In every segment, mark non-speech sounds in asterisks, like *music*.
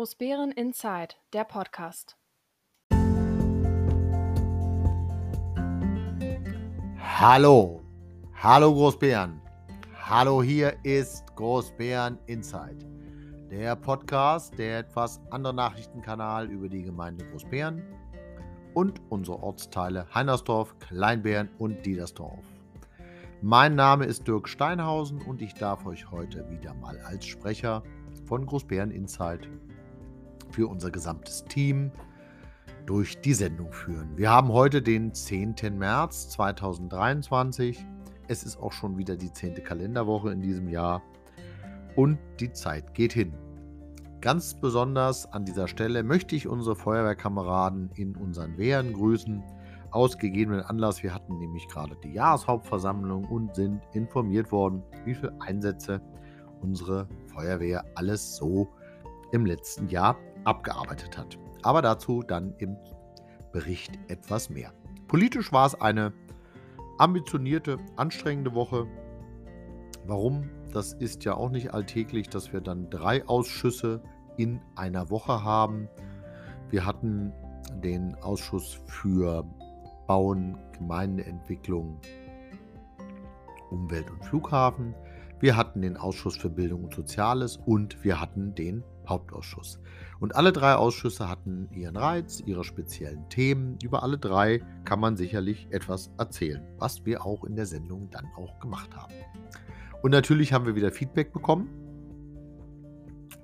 Großbären Inside, der Podcast. Hallo, hallo Großbären. Hallo, hier ist Großbären Inside, der Podcast, der etwas andere Nachrichtenkanal über die Gemeinde Großbären und unsere Ortsteile Heinersdorf, Kleinbären und Diedersdorf. Mein Name ist Dirk Steinhausen und ich darf euch heute wieder mal als Sprecher von Großbären Insight für unser gesamtes Team durch die Sendung führen. Wir haben heute den 10. März 2023. Es ist auch schon wieder die 10. Kalenderwoche in diesem Jahr und die Zeit geht hin. Ganz besonders an dieser Stelle möchte ich unsere Feuerwehrkameraden in unseren Wehren grüßen. Aus gegebenen Anlass, wir hatten nämlich gerade die Jahreshauptversammlung und sind informiert worden, wie viele Einsätze unsere Feuerwehr alles so im letzten Jahr abgearbeitet hat. Aber dazu dann im Bericht etwas mehr. Politisch war es eine ambitionierte, anstrengende Woche. Warum? Das ist ja auch nicht alltäglich, dass wir dann drei Ausschüsse in einer Woche haben. Wir hatten den Ausschuss für Bauen, Gemeindeentwicklung, Umwelt und Flughafen. Wir hatten den Ausschuss für Bildung und Soziales und wir hatten den Hauptausschuss. Und alle drei Ausschüsse hatten ihren Reiz, ihre speziellen Themen. Über alle drei kann man sicherlich etwas erzählen, was wir auch in der Sendung dann auch gemacht haben. Und natürlich haben wir wieder Feedback bekommen.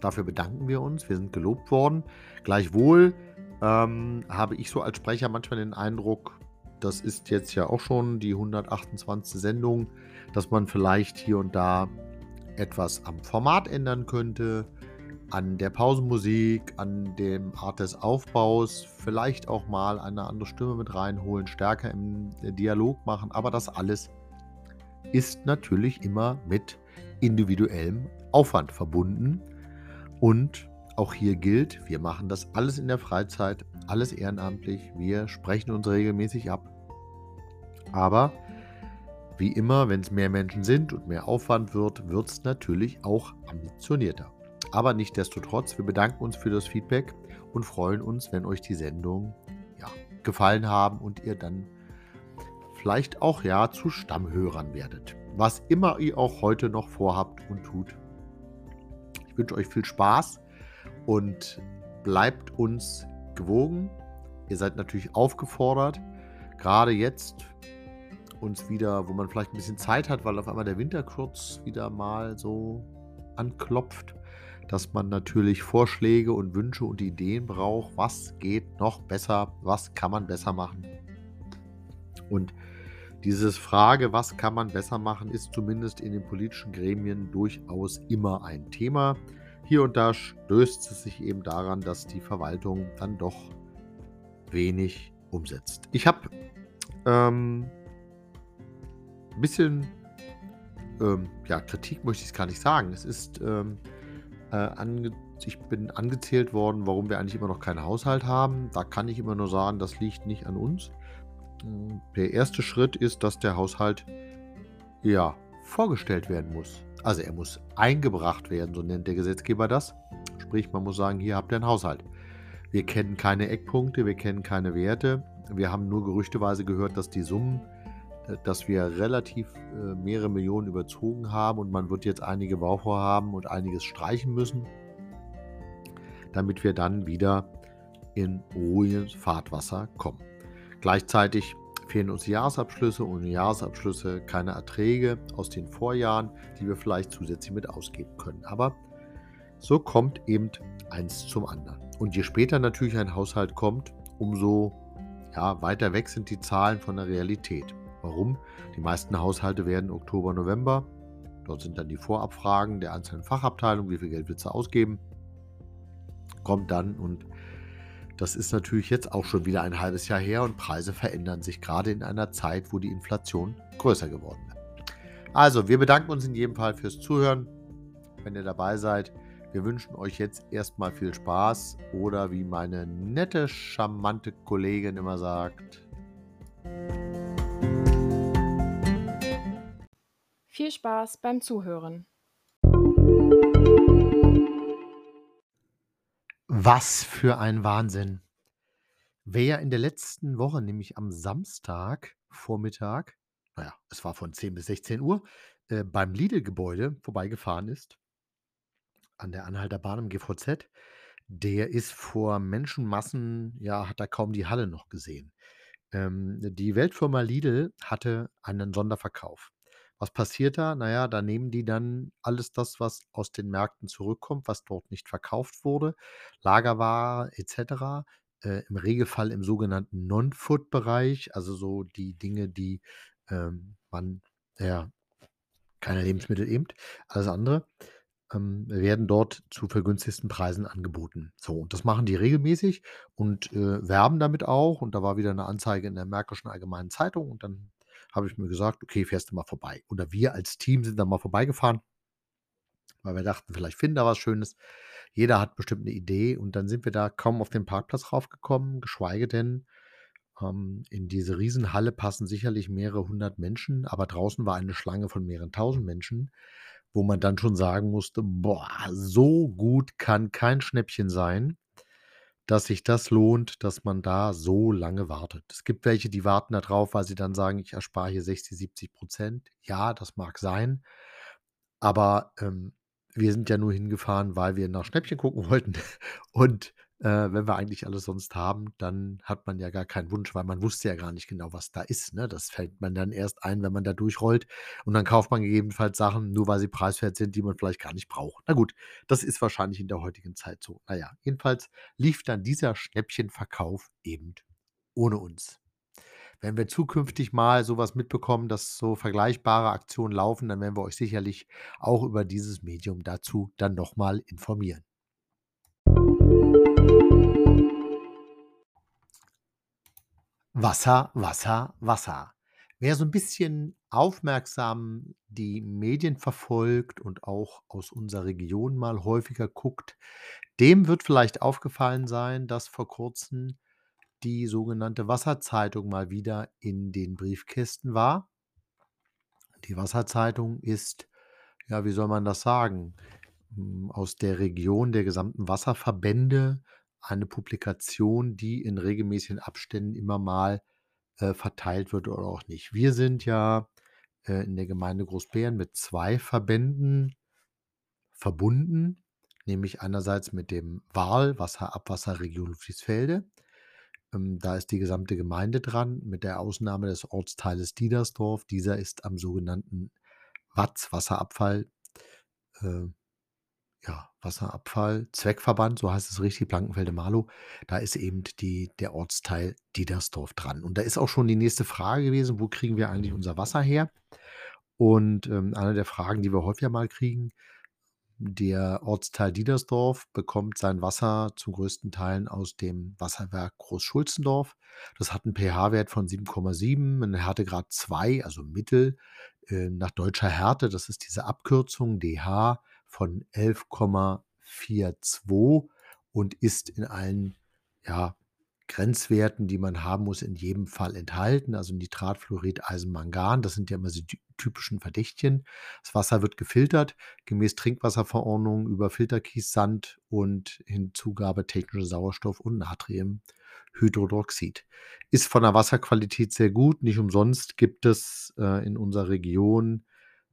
Dafür bedanken wir uns. Wir sind gelobt worden. Gleichwohl ähm, habe ich so als Sprecher manchmal den Eindruck, das ist jetzt ja auch schon die 128. Sendung, dass man vielleicht hier und da etwas am Format ändern könnte, an der Pausenmusik, an dem Art des Aufbaus, vielleicht auch mal eine andere Stimme mit reinholen, stärker im Dialog machen, aber das alles ist natürlich immer mit individuellem Aufwand verbunden. Und auch hier gilt, wir machen das alles in der Freizeit, alles ehrenamtlich, wir sprechen uns regelmäßig ab. Aber wie immer, wenn es mehr Menschen sind und mehr Aufwand wird, wird es natürlich auch ambitionierter. Aber nichtdestotrotz, wir bedanken uns für das Feedback und freuen uns, wenn euch die Sendung ja, gefallen haben und ihr dann vielleicht auch ja zu Stammhörern werdet. Was immer ihr auch heute noch vorhabt und tut. Ich wünsche euch viel Spaß und bleibt uns gewogen. Ihr seid natürlich aufgefordert, gerade jetzt uns wieder, wo man vielleicht ein bisschen Zeit hat, weil auf einmal der Winter kurz wieder mal so anklopft, dass man natürlich Vorschläge und Wünsche und Ideen braucht. Was geht noch besser? Was kann man besser machen? Und dieses Frage, was kann man besser machen, ist zumindest in den politischen Gremien durchaus immer ein Thema. Hier und da stößt es sich eben daran, dass die Verwaltung dann doch wenig umsetzt. Ich habe ähm, ein bisschen ähm, ja, Kritik möchte ich es gar nicht sagen. Es ist ähm, äh, ich bin angezählt worden, warum wir eigentlich immer noch keinen Haushalt haben. Da kann ich immer nur sagen, das liegt nicht an uns. Der erste Schritt ist, dass der Haushalt ja vorgestellt werden muss. Also er muss eingebracht werden, so nennt der Gesetzgeber das. Sprich, man muss sagen, hier habt ihr einen Haushalt. Wir kennen keine Eckpunkte, wir kennen keine Werte. Wir haben nur gerüchteweise gehört, dass die Summen dass wir relativ äh, mehrere Millionen überzogen haben und man wird jetzt einige Bauvorhaben und einiges streichen müssen, damit wir dann wieder in ruhiges Fahrtwasser kommen. Gleichzeitig fehlen uns Jahresabschlüsse und Jahresabschlüsse keine Erträge aus den Vorjahren, die wir vielleicht zusätzlich mit ausgeben können. Aber so kommt eben eins zum anderen. Und je später natürlich ein Haushalt kommt, umso ja, weiter weg sind die Zahlen von der Realität. Warum? Die meisten Haushalte werden Oktober, November. Dort sind dann die Vorabfragen der einzelnen Fachabteilungen, wie viel Geld wird sie ausgeben. Kommt dann und das ist natürlich jetzt auch schon wieder ein halbes Jahr her und Preise verändern sich gerade in einer Zeit, wo die Inflation größer geworden ist. Also, wir bedanken uns in jedem Fall fürs Zuhören, wenn ihr dabei seid. Wir wünschen euch jetzt erstmal viel Spaß oder wie meine nette, charmante Kollegin immer sagt, Viel Spaß beim Zuhören. Was für ein Wahnsinn. Wer in der letzten Woche, nämlich am Samstagvormittag, na ja, es war von 10 bis 16:00, äh, beim Lidl-Gebäude vorbeigefahren ist an der Anhalter Bahn im GVZ, der ist vor Menschenmassen ja, hat er kaum die Halle noch gesehen. Ähm, die Weltfirma Lidl hatte einen Sonderverkauf. Was passiert da? Na ja, da nehmen die dann alles das, was aus den Märkten zurückkommt, was dort nicht verkauft wurde, Lagerware et cetera, äh, im Regelfall im sogenannten Non-Food-Bereich, also so die Dinge, die, ähm, man ja, keine Lebensmittel eben, alles andere, ähm, werden dort zu vergünstigsten Preisen angeboten. So, und das machen die regelmäßig und, äh, werben damit auch. Und da war wieder 'ne Anzeige in der Märkischen Allgemeinen Zeitung und dann habe ich mir gesagt: „Okay, fährst du mal vorbei.“ Oder wir als Team sind da mal vorbeigefahren weil wir dachten, vielleicht finden wir was Schönes. Jeder hat bestimmt 'ne Idee und dann sind wir da kaum auf den Parkplatz raufgekommen, geschweige denn, ähm, in diese Riesenhalle passen sicherlich mehrere hundert Menschen, aber draußen war eine Schlange von mehreren tausend Menschen, wo man dann schon sagen musste: „Boah, so gut kann kein Schnäppchen sein, dass sich das lohnt, dass man da so lange wartet.“ Es gibt welche, die warten da drauf, weil sie dann sagen: „Ich erspare hier 60, 70% Ja, das mag sein, aber, ähm, wir sind ja nur hingefahren, weil wir nach Schnäppchen gucken *laughs* wollten. Und, äh, wenn wir eigentlich alles sonst haben, dann hat man ja gar keinen Wunsch, weil man wusste ja gar nicht genau, was da ist, ne? Das fällt man dann erst ein, wenn man da durchrollt und dann kauft man gegebenenfalls Sachen, nur weil sie preiswert sind, die man vielleicht gar nicht braucht. Na gut, das ist wahrscheinlich in der heutigen Zeit so. Na ja, jedenfalls lief dann dieser Schnäppchenverkauf eben ohne uns. Wenn wir zukünftig mal so was mitbekommen, dass so vergleichbare Aktionen laufen, dann werden wir euch sicherlich auch über dieses Medium dazu dann noch mal informieren. Wasser, Wasser, Wasser. Wer so 'n bisschen aufmerksam die Medien verfolgt und auch aus unserer Region mal häufiger guckt, dem wird vielleicht aufgefallen sein, dass vor Kurzem die sogenannte Wasserzeitung mal wieder in den Briefkästen war. Die Wasserzeitung ist, ja, wie soll man das sagen, hm, aus der Region der gesamten Wasserverbände eine Publikation, die in regelmäßigen Abständen immer mal, äh, verteilt wird oder auch nicht. Wir sind ja, äh, in der Gemeinde Großbeeren mit 2 Verbänden verbunden, nämlich einerseits mit dem WARL, Wasser-Abwasserregion Ludwigsfelde. Ähm, da ist die gesamte Gemeinde dran, mit der Ausnahme des Ortsteiles Diedersdorf. Dieser ist am sogenannten WAZ, Wasserabfall äh, ja, Wasserabfall-Zweckverband, so heißt es richtig, Blankenfelde-Marlow. Da ist eben die der Ortsteil Diedersdorf dran. Und da ist auch schon die nächste Frage gewesen: „Wo kriegen wir eigentlich unser Wasser her?“ Und, ähm, eine der Fragen, die wir häufiger mal kriegen: Der Ortsteil Diedersdorf bekommt sein Wasser zu größten Teilen aus dem Wasserwerk Großschulzendorf. Das hat 'n pH-Wert von 7,7, 'n Härtegrad 2, also mittel, äh, nach deutscher Härte. Das ist diese Abkürzung DH von 11,42 und ist in allen, ja, Grenzwerten, die man haben muss, in jedem Fall enthalten, also Nitrat, Fluorid, Eisen, Mangan. Das sind ja immer so die typischen Verdächtchen. Das Wasser wird gefiltert gemäß Trinkwasserverordnung über Filterkies, Sand und Hinzugabe technischer Sauerstoff und Natriumhydroxid. Ist von der Wasserqualität sehr gut. Nicht umsonst gibt es, äh, in unserer Region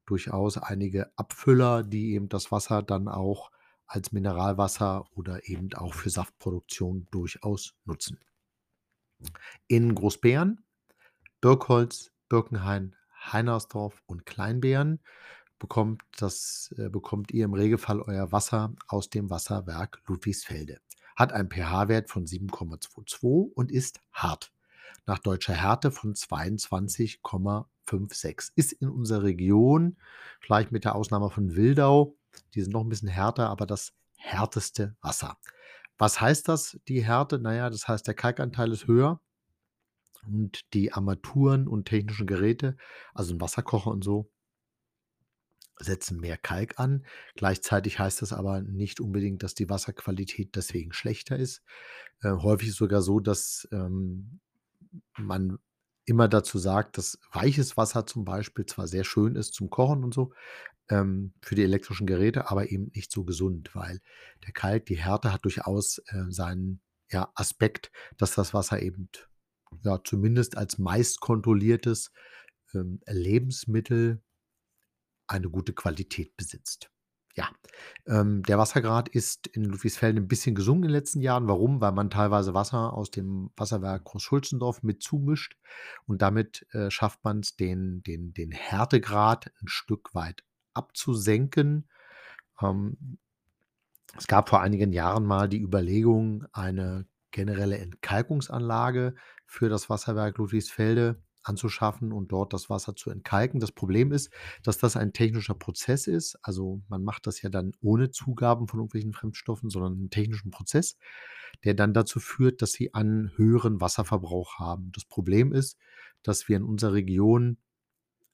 durchaus einige Abfüller, die eben das Wasser dann auch als Mineralwasser oder eben auch für Saftproduktion durchaus nutzen. In Großbeeren, Birkholz, Birkenhain, Heinersdorf und Kleinbeeren bekommt das äh, bekommt ihr im Regelfall euer Wasser aus dem Wasserwerk Ludwigsfelde. Hat einen pH-Wert von 7,22 und ist hart. Nach deutscher Härte von 22,56. Ist in unserer Region, vielleicht mit der Ausnahme von Wildau, die sind noch 'n bisschen härter, aber das härteste Wasser. Was heißt das, die Härte? Na ja, das heißt, der Kalkanteil ist höher und die Armaturen und technischen Geräte, also 'n Wasserkocher und so setzen mehr Kalk an. Gleichzeitig heißt das aber nicht unbedingt, dass die Wasserqualität deswegen schlechter ist. Äh, häufig sogar so, dass, ähm, man immer dazu sagt, dass weiches Wasser zum Beispiel zwar sehr schön ist zum Kochen und so, ähm, für die elektrischen Geräte, aber eben nicht so gesund, weil der Kalk, die Härte hat durchaus, äh, seinen, ja, Aspekt, dass das Wasser eben, ja, zumindest als meist kontrolliertes, ähm, Lebensmittel eine gute Qualität besitzt. Ja, ähm, der Wassergrad ist in Ludwigsfelde 'n bisschen gesunken in den letzten Jahren. Warum? Weil man teilweise Wasser aus dem Wasserwerk Großschulzendorf mit zumischt und damit, äh, schafft man's, den den den Härtegrad 'n Stück weit abzusenken. Ähm, es gab vor einigen Jahren mal die Überlegung, eine generelle Entkalkungsanlage für das Wasserwerk Ludwigsfelde anzuschaffen und dort das Wasser zu entkalken. Das Problem ist, dass das ein technischer Prozess ist. Also, man macht das ja dann ohne Zugaben von irgendwelchen Fremdstoffen, sondern 'n technischen Prozess, der dann dazu führt, dass sie einen höheren Wasserverbrauch haben. Das Problem ist, dass wir in unserer Region,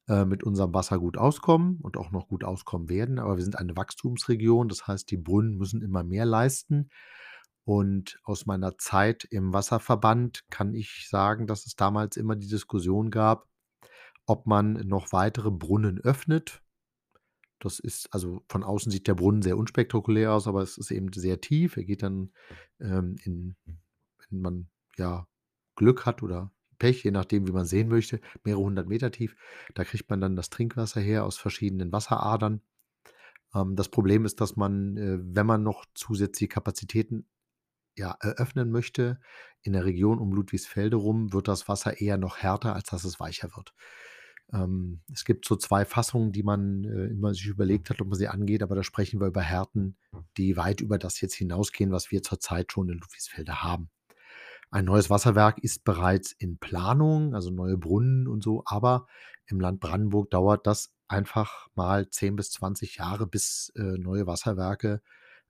äh, mit unserem Wasser gut auskommen und auch noch gut auskommen werden, aber wir sind eine Wachstumsregion. Das heißt, die Brunnen müssen immer mehr leisten. Und aus meiner Zeit im Wasserverband kann ich sagen, dass es damals immer die Diskussion gab, ob man noch weitere Brunnen öffnet. Das ist also von außen sieht der Brunnen sehr unspektakulär aus, aber es ist eben sehr tief. Er geht dann, ähm, in wenn man, ja, Glück hat oder Pech, je nachdem, wie man sehen möchte, mehrere 100 Meter tief. Da kriegt man dann das Trinkwasser her aus verschiedenen Wasseradern. Ähm, das Problem ist, dass man, äh, wenn man noch zusätzliche Kapazitäten, ja, eröffnen möchte in der Region um Ludwigsfelde rum, wird das Wasser eher noch härter, als dass es weicher wird. Ähm, es gibt so 2 Fassungen, die man, äh, immer sich überlegt hat, ob man sie angeht, aber da sprechen wir über Härten, die weit über das jetzt hinausgehen, was wir zurzeit schon in Ludwigsfelde haben. Ein neues Wasserwerk ist bereits in Planung, also neue Brunnen und so, aber im Land Brandenburg dauert das einfach mal 10 bis 20 Jahre, bis, äh, neue Wasserwerke,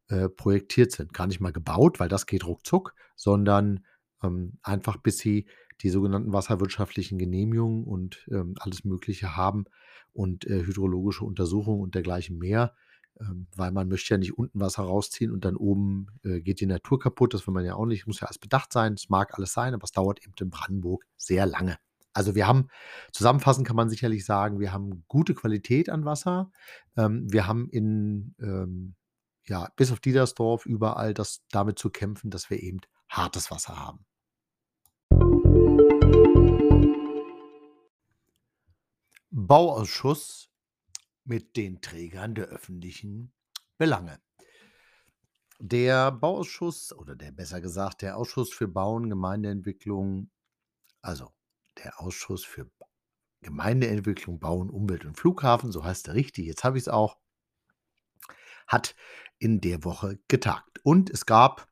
äh, projektiert sind. Gar nicht mal gebaut, weil das geht ruckzuck, sondern, ähm, einfach bis sie die sogenannten wasserwirtschaftlichen Genehmigungen und, ähm, alles Mögliche haben und, äh, hydrologische Untersuchungen und dergleichen mehr. Ähm, weil man möchte ja nicht unten Wasser rausziehen und dann oben, äh, geht die Natur kaputt. Das will man ja auch nicht. Muss ja alles bedacht sein. Es mag alles sein, aber es dauert eben in Brandenburg sehr lange. Also, wir haben zusammenfassend kann man sicherlich sagen, wir haben gute Qualität an Wasser. Ähm, wir haben in, ähm, ja, bis auf Diedersdorf überall das damit zu kämpfen, dass wir eben hartes Wasser haben. Bauausschuss mit den Trägern der öffentlichen Belange. Der Bauausschuss oder der besser gesagt, der Ausschuss für Bauen, Gemeindeentwicklung also, der Ausschuss für Gemeindeentwicklung, Bauen, Umwelt und Flughafen, so heißt er richtig, jetzt habe ich's auch hat in der Woche getagt. Und es gab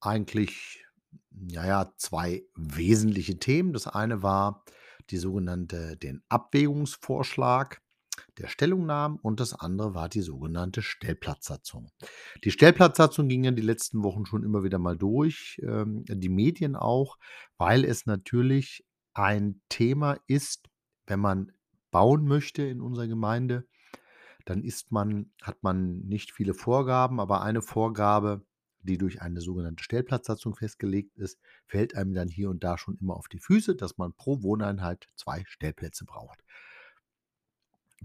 eigentlich, ja, ja, 2 wesentliche Themen. Das eine war die sogenannte den Abwägungsvorschlag der Stellungnahmen und das andere war die sogenannte Stellplatzsatzung. Die Stellplatzsatzung ging ja die letzten Wochen schon immer wieder mal durch, ähm, die Medien auch, weil es natürlich ein Thema ist, wenn man bauen möchte in unserer Gemeinde, dann ist man hat man nicht viele Vorgaben, aber eine Vorgabe, die durch eine sogenannte Stellplatzsatzung festgelegt ist, fällt einem dann hier und da schon immer auf die Füße, dass man pro Wohneinheit 2 Stellplätze braucht.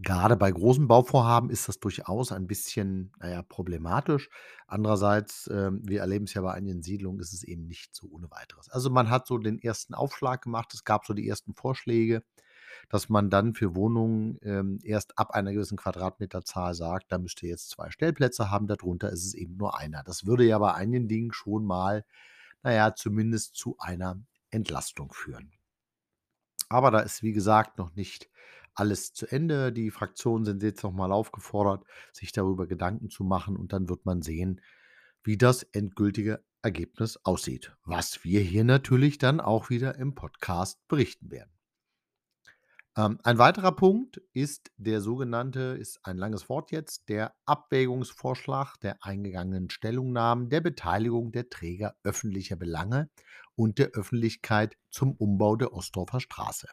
Grade bei großen Bauvorhaben ist das durchaus ein bisschen, na ja, problematisch. Andererseits, ähm, wir erleben's ja bei einigen Siedlungen, ist es eben nicht so ohne Weiteres. Also, man hat so den ersten Aufschlag gemacht. Es gab so die ersten Vorschläge, dass man dann für Wohnungen, ähm, erst ab einer gewissen Quadratmeterzahl sagt, da müsst ihr jetzt 2 Stellplätze haben, darunter ist es eben nur einer. Das würde ja bei einigen Dingen schon mal, na ja, zumindest zu einer Entlastung führen. Aber da ist, wie gesagt, noch nicht alles zu Ende. Die Fraktionen sind jetzt noch mal aufgefordert, sich darüber Gedanken zu machen und dann wird man sehen, wie das endgültige Ergebnis aussieht, was wir hier natürlich dann auch wieder im Podcast berichten werden. Ähm, ein weiterer Punkt ist der sogenannte ist ein langes Wort jetzt, der Abwägungsvorschlag der eingegangenen Stellungnahmen der Beteiligung der Träger öffentlicher Belange und der Öffentlichkeit zum Umbau der Ostdorfer Straße.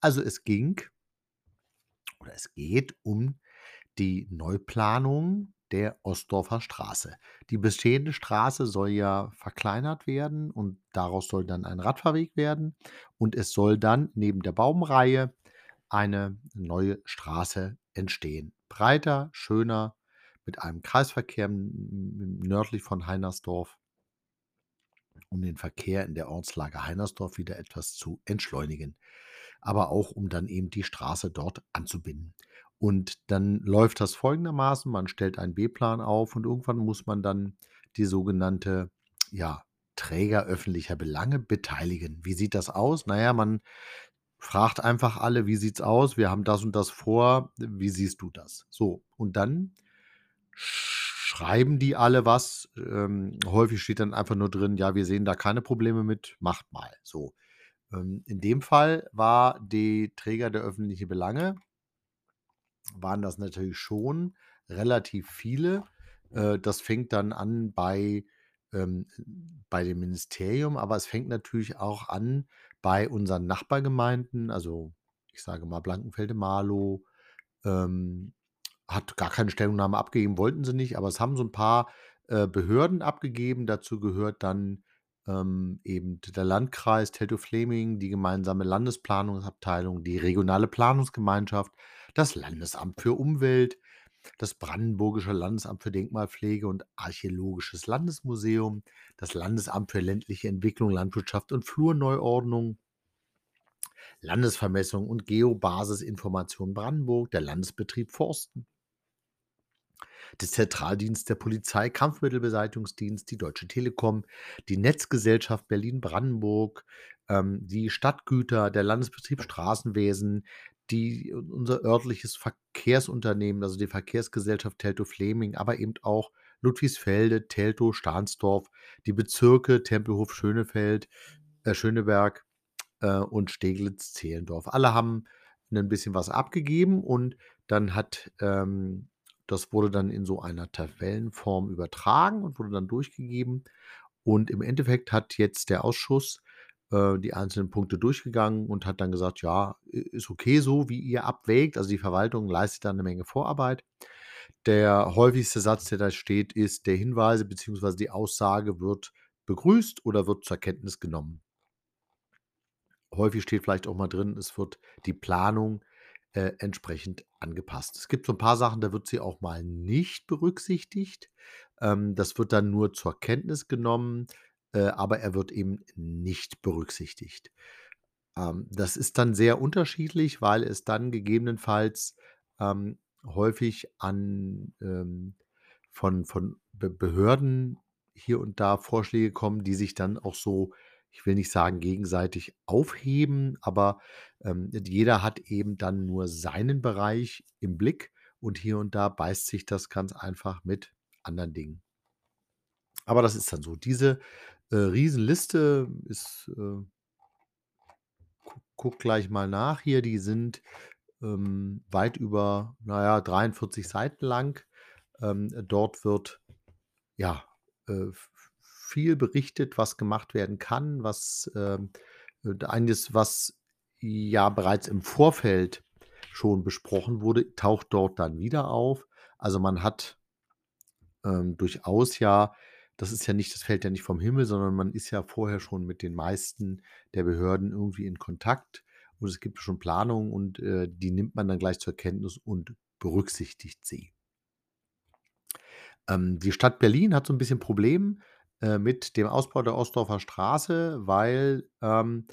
Also, es ging oder es geht um die Neuplanung der Ostdorfer Straße. Die bestehende Straße soll ja verkleinert werden und daraus soll dann ein Radfahrweg werden und es soll dann neben der Baumreihe eine neue Straße entstehen. Breiter, schöner, mit einem Kreisverkehr nördlich von Heinersdorf um den Verkehr in der Ortslage Heinersdorf wieder etwas zu entschleunigen, aber auch um dann eben die Straße dort anzubinden. Und dann läuft das folgendermaßen: Man stellt einen B-Plan auf und irgendwann muss man dann die sogenannte, ja, Träger öffentlicher Belange beteiligen. Wie sieht das aus? Na ja, man fragt einfach alle: „Wie sieht's aus? Wir haben das und das vor. Wie siehst du das?“ So, und dann schreiben die alle was. Ähm, häufig steht dann einfach nur drin: „Ja, wir sehen da keine Probleme mit, macht mal“, so. Ähm, in dem Fall war die Träger der öffentliche Belange waren das natürlich schon relativ viele. Äh, das fängt dann an bei ähm, bei dem Ministerium, aber es fängt natürlich auch an bei unseren Nachbargemeinden. Also, ich sage mal Blankenfelde-Marlow, ähm, hat gar keine Stellungnahme abgegeben, wollten sie nicht, aber es haben so 'n paar, äh, Behörden abgegeben. Dazu gehört dann, ähm, eben der Landkreis Teltow-Fläming, die gemeinsame Landesplanungsabteilung, die regionale Planungsgemeinschaft, das Landesamt für Umwelt, das Brandenburgische Landesamt für Denkmalpflege und Archäologisches Landesmuseum, das Landesamt für ländliche Entwicklung, Landwirtschaft und Flurneuordnung Landesvermessung und Geobasisinformation Brandenburg, der Landesbetrieb Forsten der Zentraldienst der Polizei, Kampfmittelbeseitigungsdienst, die Deutsche Telekom, die Netzgesellschaft Berlin-Brandenburg, ähm, die Stadtgüter, der Landesbetrieb Straßenwesen, die unser örtliches Verkehrsunternehmen, also die Verkehrsgesellschaft Teltow-Fläming, aber eben auch Ludwigsfelde, Teltow, Stahnsdorf, die Bezirke Tempelhof, Schönefeld äh, Schöneberg, äh, und Steglitz-Zehlendorf. Alle haben 'nen bisschen was abgegeben und dann hat ähm, das wurde dann in so einer Tabellenform übertragen und wurde dann durchgegeben. Und im Endeffekt hat jetzt der Ausschuss, äh, die einzelnen Punkte durchgegangen und hat dann gesagt: „Ja, ist okay so, wie ihr abwägt.“ Also, die Verwaltung leistet da 'ne Menge Vorarbeit. Der häufigste Satz, der da steht, ist: „Der Hinweise beziehungsweise die Aussage wird begrüßt oder wird zur Kenntnis genommen.“ Häufig steht vielleicht auch mal drin, es wird die Planung, äh, entsprechend angepasst. Es gibt so 'n paar Sachen, da wird sie auch mal nicht berücksichtigt. Ähm, das wird dann nur zur Kenntnis genommen, äh, aber er wird eben nicht berücksichtigt. Ähm, das ist dann sehr unterschiedlich, weil es dann gegebenenfalls, ähm, häufig an ähm, von von Be Behörden hier und da Vorschläge kommen, die sich dann auch so, ich will nicht sagen, gegenseitig aufheben, aber, ähm, jeder hat eben dann nur seinen Bereich im Blick und hier und da beißt sich das ganz einfach mit anderen Dingen. Aber das ist dann so. Diese, äh, Riesenliste ist, äh gucke gucke gleich mal nach hier. Die sind, ähm, weit über, na ja, 43 Seiten lang. Ähm, dort wird, ja, äh, viel berichtet, was gemacht werden kann, was, äh, eines, was ja bereits im Vorfeld schon besprochen wurde, taucht dort dann wieder auf. Also, man hat ähm, durchaus ja das ist ja nicht das fällt ja nicht vom Himmel, sondern man ist ja vorher schon mit den meisten der Behörden irgendwie in Kontakt und es gibt schon Planungen und, äh, die nimmt man dann gleich zur Kenntnis und berücksichtigt sie. Ähm, die Stadt Berlin hat so 'n bisschen Problem, äh, mit dem Ausbau der Ostdorfer Straße, weil, ähm,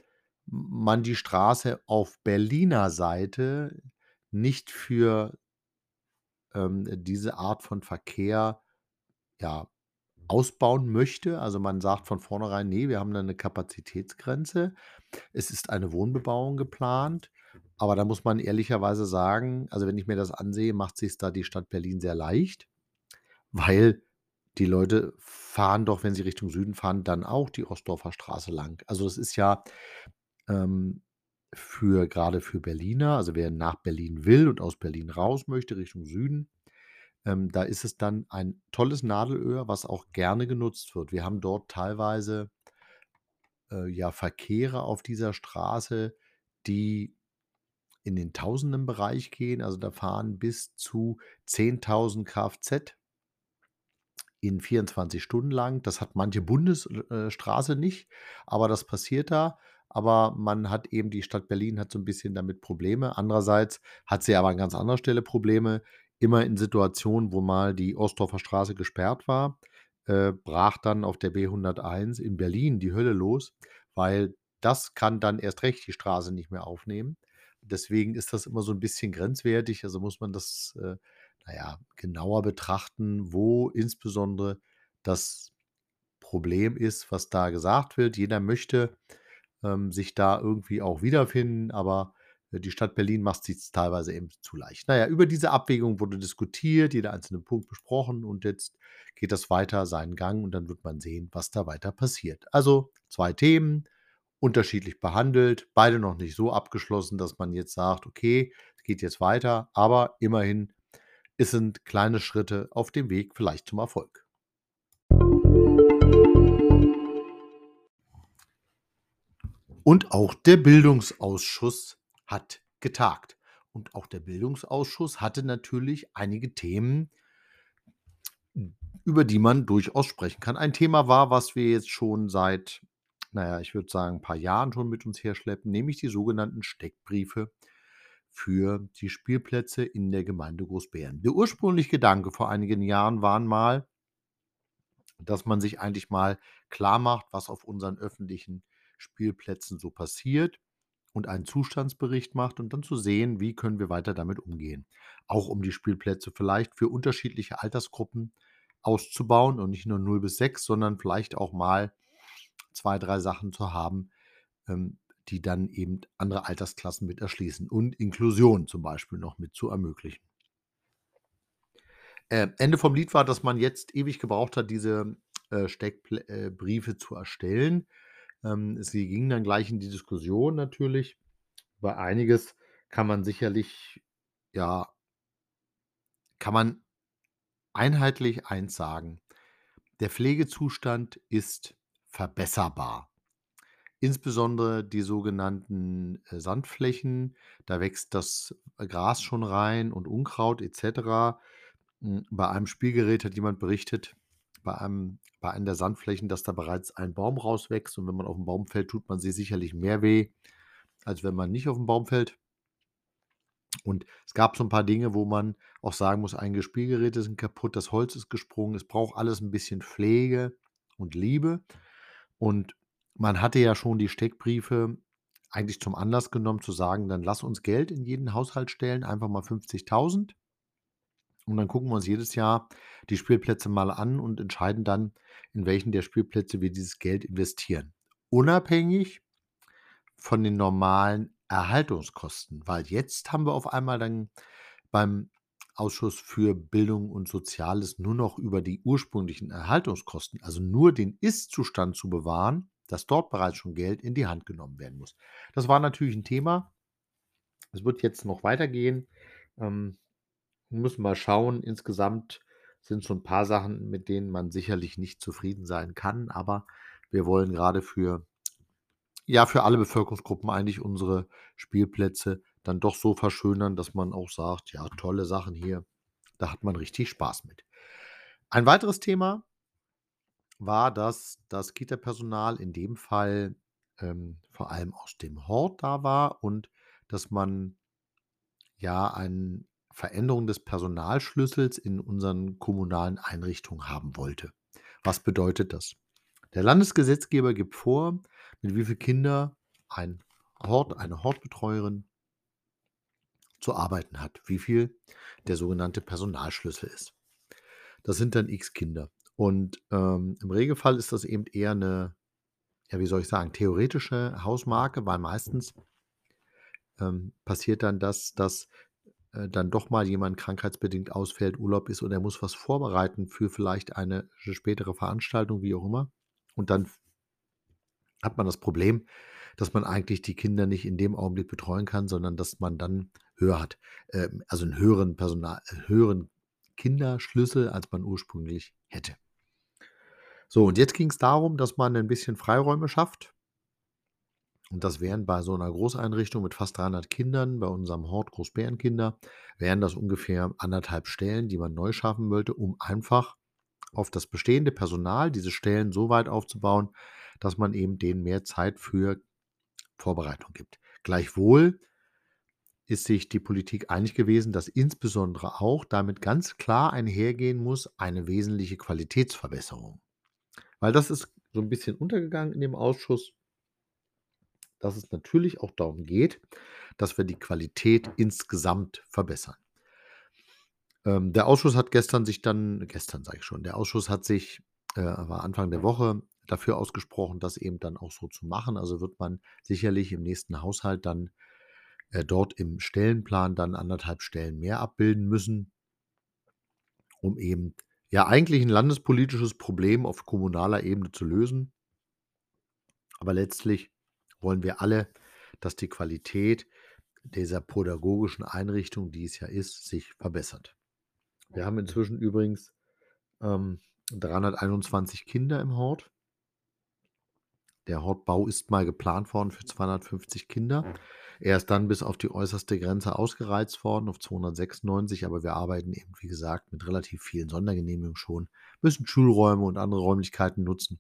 man die Straße auf Berliner Seite nicht für ähm, diese Art von Verkehr, ja, ausbauen möchte. Also, man sagt von vornherein: „Ne, wir haben da 'ne Kapazitätsgrenze.“ Es ist eine Wohnbebauung geplant, aber da muss man ehrlicherweise sagen also, wenn ich mir das ansehe, macht sich's da die Stadt Berlin sehr leicht, weil die Leute fahren doch, wenn sie Richtung Süden fahren, dann auch die Ostdorfer Straße lang. Also, das ist ja, ähm, für grade für Berliner also, wer nach Berlin will und aus Berlin raus möchte Richtung Süden, ähm, da ist es dann ein tolles Nadelöhr, was auch gerne genutzt wird. Wir haben dort teilweise äh, ja, Verkehre auf dieser Straße, die in den Tausenden Bereich gehen. Also, da fahren bis zu 10.000 Kfz in 24 Stunden lang. Das hat manche Bundesstraße nicht, aber das passiert da. Aber man hat eben die Stadt Berlin hat so 'n bisschen damit Probleme. Andererseits hat sie aber an ganz anderer Stelle Probleme. Immer in Situationen, wo mal die Ostdorfer Straße gesperrt war, äh, brach dann auf der B101 in Berlin die Hölle los, weil das kann dann erst recht die Straße nicht mehr aufnehmen. Deswegen ist das immer so 'n bisschen grenzwertig. Also, muss man das, äh, na ja, genauer betrachten, wo insbesondere das Problem ist, was da gesagt wird. Jeder möchte, ähm, sich da irgendwie auch wiederfinden, aber, die Stadt Berlin macht sich's teilweise eben zu leicht. Na ja, über diese Abwägung wurde diskutiert, jeder einzelne Punkt besprochen und jetzt geht das weiter seinen Gang und dann wird man sehen, was da weiter passiert. Also, 2 Themen, unterschiedlich behandelt, beide noch nicht so abgeschlossen, dass man jetzt sagt: „Okay, es geht jetzt weiter“, aber immerhin, es sind kleine Schritte auf dem Weg vielleicht zum Erfolg. Und auch der Bildungsausschuss hat getagt. Und auch der Bildungsausschuss hatte natürlich einige Themen über die man durchaus sprechen kann. Ein Thema war, was wir jetzt schon seit, na ja, ich würde sagen, paar Jahren schon mit uns herschleppen, nämlich die sogenannten Steckbriefe für die Spielplätze in der Gemeinde Großbeeren. Der ursprüngliche Gedanke vor einigen Jahren waren mal dass man sich eigentlich mal klarmacht, was auf unseren öffentlichen Spielplätzen so passiert und einen Zustandsbericht macht und dann zu sehen, wie können wir weiter damit umgehen. Auch um die Spielplätze vielleicht für unterschiedliche Altersgruppen auszubauen und nicht nur 0 bis 6, sondern vielleicht auch mal 2, 3 Sachen zu haben, ähm, die dann eben andere Altersklassen mit erschließen und Inklusion zum Beispiel noch mit zu ermöglichen. Äh, Ende vom Lied war, dass man jetzt ewig gebraucht hat, diese, äh, Steckplä äh, zu erstellen. Ähm, sie gingen dann gleich in die Diskussion natürlich. Über einiges kann man sicherlich ja kann man einheitlich eins sagen: Der Pflegezustand ist verbesserbar. Insbesondere die sogenannten, äh, Sandflächen, da wächst das, Gras schon rein und Unkraut et cetera. Hm, bei einem Spielgerät hat jemand berichtet, bei einem bei einem der Sandflächen, dass da bereits ein Baum rauswächst und wenn man auf 'n Baum fällt, tut man sich sicherlich mehr weh, als wenn man nicht auf 'n Baum fällt. Und es gab so 'n paar Dinge, wo man auch sagen muss, einige Spielgeräte sind kaputt, das Holz ist gesprungen, es braucht alles 'n bisschen Pflege und Liebe. Und man hatte ja schon die Steckbriefe eigentlich zum Anlass genommen zu sagen: „Dann lass uns Geld in jeden Haushalt stellen, einfach mal 50.000“ und dann gucken wir uns jedes Jahr die Spielplätze mal an und entscheiden dann, in welchen der Spielplätze wir dieses Geld investieren. Unabhängig von den normalen Erhaltungskosten, weil jetzt haben wir auf einmal dann beim Ausschuss für Bildung und Soziales nur noch über die ursprünglichen Erhaltungskosten, also nur den Ist-Zustand zu bewahren, dass dort bereits schon Geld in die Hand genommen werden muss. Das war natürlich 'n Thema. Es wird jetzt noch weitergehen. Ähm, müssen wir schauen. Insgesamt sind's so 'n paar Sachen, mit denen man sicherlich nicht zufrieden sein kann, aber wir wollen grade für ja, für alle Bevölkerungsgruppen eigentlich unsere Spielplätze dann doch so verschönern, dass man auch sagt: „Ja, tolle Sachen hier, da hat man richtig Spaß mit.“ Ein weiteres Thema war, dass das Kita-Personal in dem Fall, ähm, vor allem aus dem Hort da war und dass man ja, ein Veränderung des Personalschlüssels in unseren kommunalen Einrichtungen haben wollte. Was bedeutet das? Der Landesgesetzgeber gibt vor, mit wie viel Kinder ein Hort eine Hortbetreuerin zu arbeiten hat, wie viel der sogenannte Personalschlüssel ist. Das sind dann X Kinder. Und, ähm, im Regelfall ist das eben eher 'ne, ja, wie soll ich sagen, theoretische Hausmarke, weil meistens ähm, passiert dann das, dass, äh, dann doch mal jemand krankheitsbedingt ausfällt, Urlaub ist oder er muss was vorbereiten für vielleicht eine spätere Veranstaltung, wie auch immer. Und dann hat man das Problem, dass man eigentlich die Kinder nicht in dem Augenblick betreuen kann, sondern dass man dann höher hat, ähm, also 'n höheren Personal äh, höheren Kinderschlüssel, als man ursprünglich hätte. So, und jetzt ging's darum, dass man 'nen bisschen Freiräume schafft. Und das wären bei so 'ner Großeinrichtung mit fast 300 Kindern, bei unserem Hort Großberenkinder, wären das ungefähr 1,5 Stellen, die man neu schaffen wollte, um einfach auf das bestehende Personal, diese Stellen so weit aufzubauen, dass man eben denen mehr Zeit für Vorbereitung gibt. Gleichwohl ist sich die Politik einig gewesen, dass insbesondere auch damit ganz klar einhergehen muss eine wesentliche Qualitätsverbesserung. Weil das ist so ein bisschen untergegangen in dem Ausschuss, dass es natürlich auch darum geht, dass wir die Qualität insgesamt verbessern. Ähm, der Ausschuss hat gestern sich dann gestern sage ich schon, der Ausschuss hat sich, äh, war Anfang der Woche dafür ausgesprochen, das eben dann auch so zu machen. Also wird man sicherlich im nächsten Haushalt dann äh, dort im Stellenplan dann anderthalb Stellen mehr abbilden müssen, um eben ja eigentlich ein landespolitisches Problem auf kommunaler Ebene zu lösen. Aber letztlich wollen wir alle, dass die Qualität dieser pädagogischen Einrichtung, die es ja ist, sich verbessert. Wir haben inzwischen übrigens ähm, 321 Kinder im Hort. Der Hortbau ist mal geplant worden für 250 Kinder. Er ist dann bis auf die äußerste Grenze ausgereizt worden, auf 296, aber wir arbeiten eben, wie gesagt, mit relativ vielen Sondergenehmigungen schon, müssen Schulräume und andere Räumlichkeiten nutzen.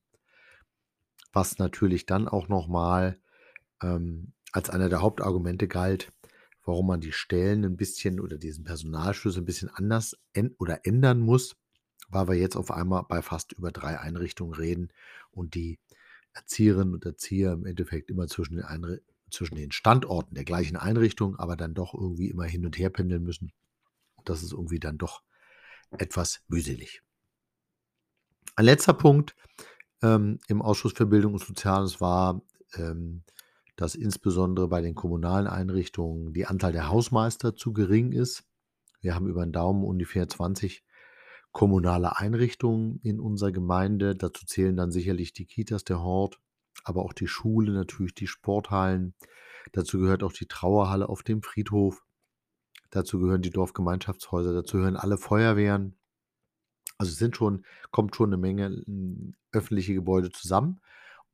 Was natürlich dann auch nochmal ähm, als einer der Hauptargumente galt, warum man die Stellen ein bisschen oder diesen Personalschlüssel ein bisschen anders oder ändern muss, weil wir jetzt auf einmal bei fast über drei Einrichtungen reden und die Erzieherinnen und Erzieher im Endeffekt immer zwischen den, zwischen den Standorten der gleichen Einrichtung, aber dann doch irgendwie immer hin und her pendeln müssen. Und das ist irgendwie dann doch etwas mühselig. Ein letzter Punkt ähm, im Ausschuss für Bildung und Soziales war, ähm, dass insbesondere bei den kommunalen Einrichtungen die Anzahl der Hausmeister zu gering ist. Wir haben über den Daumen ungefähr 20 kommunale Einrichtungen in unserer Gemeinde. Dazu zählen dann sicherlich die Kitas der Hort, aber auch die Schule, natürlich die Sporthallen. Dazu gehört auch die Trauerhalle auf dem Friedhof. Dazu gehören die Dorfgemeinschaftshäuser, dazu gehören alle Feuerwehren. Also es sind schon, kommt schon eine Menge hm, öffentliche Gebäude zusammen.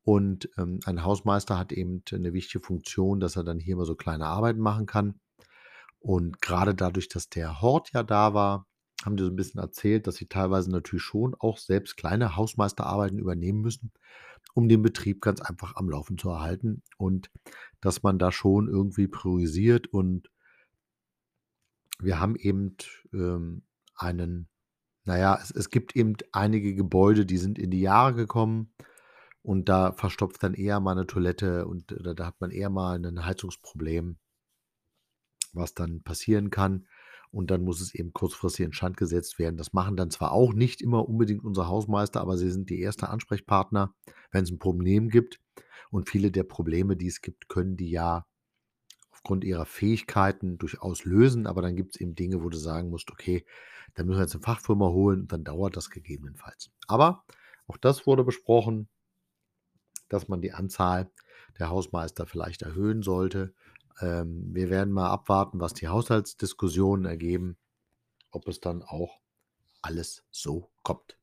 Und ähm, ein Hausmeister hat eben eine wichtige Funktion, dass er dann hier mal so kleine Arbeiten machen kann. Und gerade dadurch, dass der Hort ja da war, haben die so ein bisschen erzählt, dass sie teilweise natürlich schon auch selbst kleine Hausmeisterarbeiten übernehmen müssen, um den Betrieb ganz einfach am Laufen zu erhalten und dass man da schon irgendwie priorisiert und wir haben eben, ähm, einen naja, es es gibt eben einige Gebäude, die sind in die Jahre gekommen und da verstopft dann eher mal eine Toilette und da hat man eher mal ein Heizungsproblem, was dann passieren kann und dann muss es eben kurzfristig instand gesetzt werden. Das machen dann zwar auch nicht immer unbedingt unsere Hausmeister, aber sie sind die erste Ansprechpartner, wenn es ein Problem gibt. Und viele der Probleme, die es gibt, können die ja aufgrund ihrer Fähigkeiten durchaus lösen. Aber dann gibt es eben Dinge, wo du sagen musst, okay, dann müssen wir jetzt eine Fachfirma holen und dann dauert das gegebenenfalls. Aber auch das wurde besprochen, dass man die Anzahl der Hausmeister vielleicht erhöhen sollte ähm, wir werden mal abwarten, was die Haushaltsdiskussionen ergeben, ob es dann auch alles so kommt.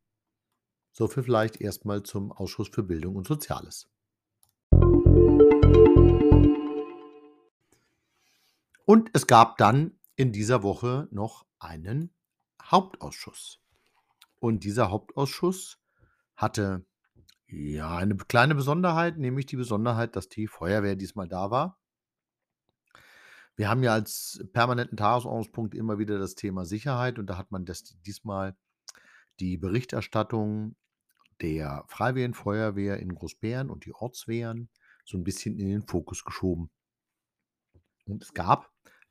So viel vielleicht erstmal zum Ausschuss für Bildung und Soziales. Und es gab dann in dieser Woche noch einen Hauptausschuss. Und dieser Hauptausschuss hatte ja eine kleine Besonderheit, nämlich die Besonderheit, dass die Feuerwehr diesmal da war. Wir haben ja als permanenten Tagesordnungspunkt immer wieder das Thema Sicherheit und da hat man das diesmal die Berichterstattung der Freiwilligen Feuerwehr in Großbären und die Ortswehren so ein bisschen in den Fokus geschoben. Und es gab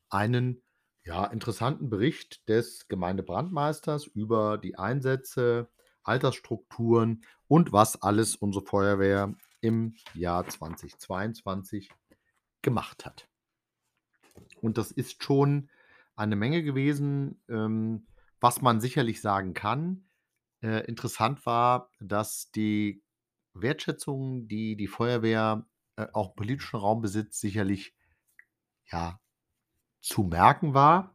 einen, ja, interessanten Bericht des Gemeindebrandmeisters über die Einsätze, Altersstrukturen und was alles unsere Feuerwehr im Jahr 2022 gemacht hat. Und das ist schon eine Menge gewesen, ähm, was man sicherlich sagen kann. Äh, interessant war, dass die Wertschätzung, die die Feuerwehr äh, auch im politischen Raum besitzt, sicherlich ja zu merken war.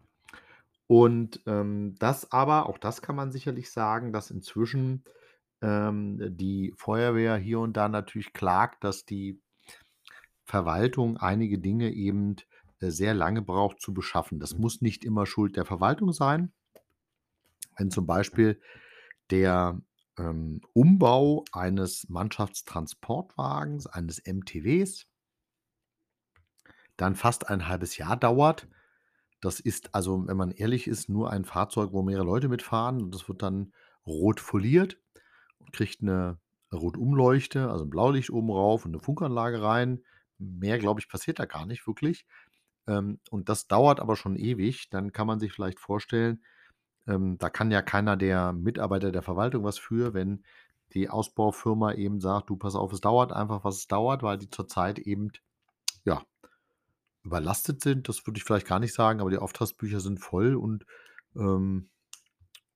Und ähm, das aber, auch das kann man sicherlich sagen, dass inzwischen ähm, die Feuerwehr hier und da natürlich klagt, dass die Verwaltung einige Dinge eben äh, sehr lange braucht zu beschaffen. Das muss nicht immer Schuld der Verwaltung sein. Wenn zum Beispiel der ähm, Umbau eines Mannschaftstransportwagens, eines MTWs dann fast ein halbes Jahr dauert. Das ist also, wenn man ehrlich ist, nur ein Fahrzeug, wo mehrere Leute mitfahren und das wird dann rot foliert und kriegt 'ne Rundumleuchte, also 'n Blaulicht oben rauf und 'ne Funkanlage rein. Mehr, glaube ich, passiert da gar nicht wirklich. Ähm, und das dauert aber schon ewig. Dann kann man sich vielleicht vorstellen, ähm, da kann ja keiner der Mitarbeiter der Verwaltung was für, wenn die Ausbaufirma eben sagt: „Du, pass auf, es dauert einfach, was es dauert“, weil die zurzeit eben, ja, überlastet sind. Das würde ich vielleicht gar nicht sagen, aber die Auftragsbücher sind voll und, ähm,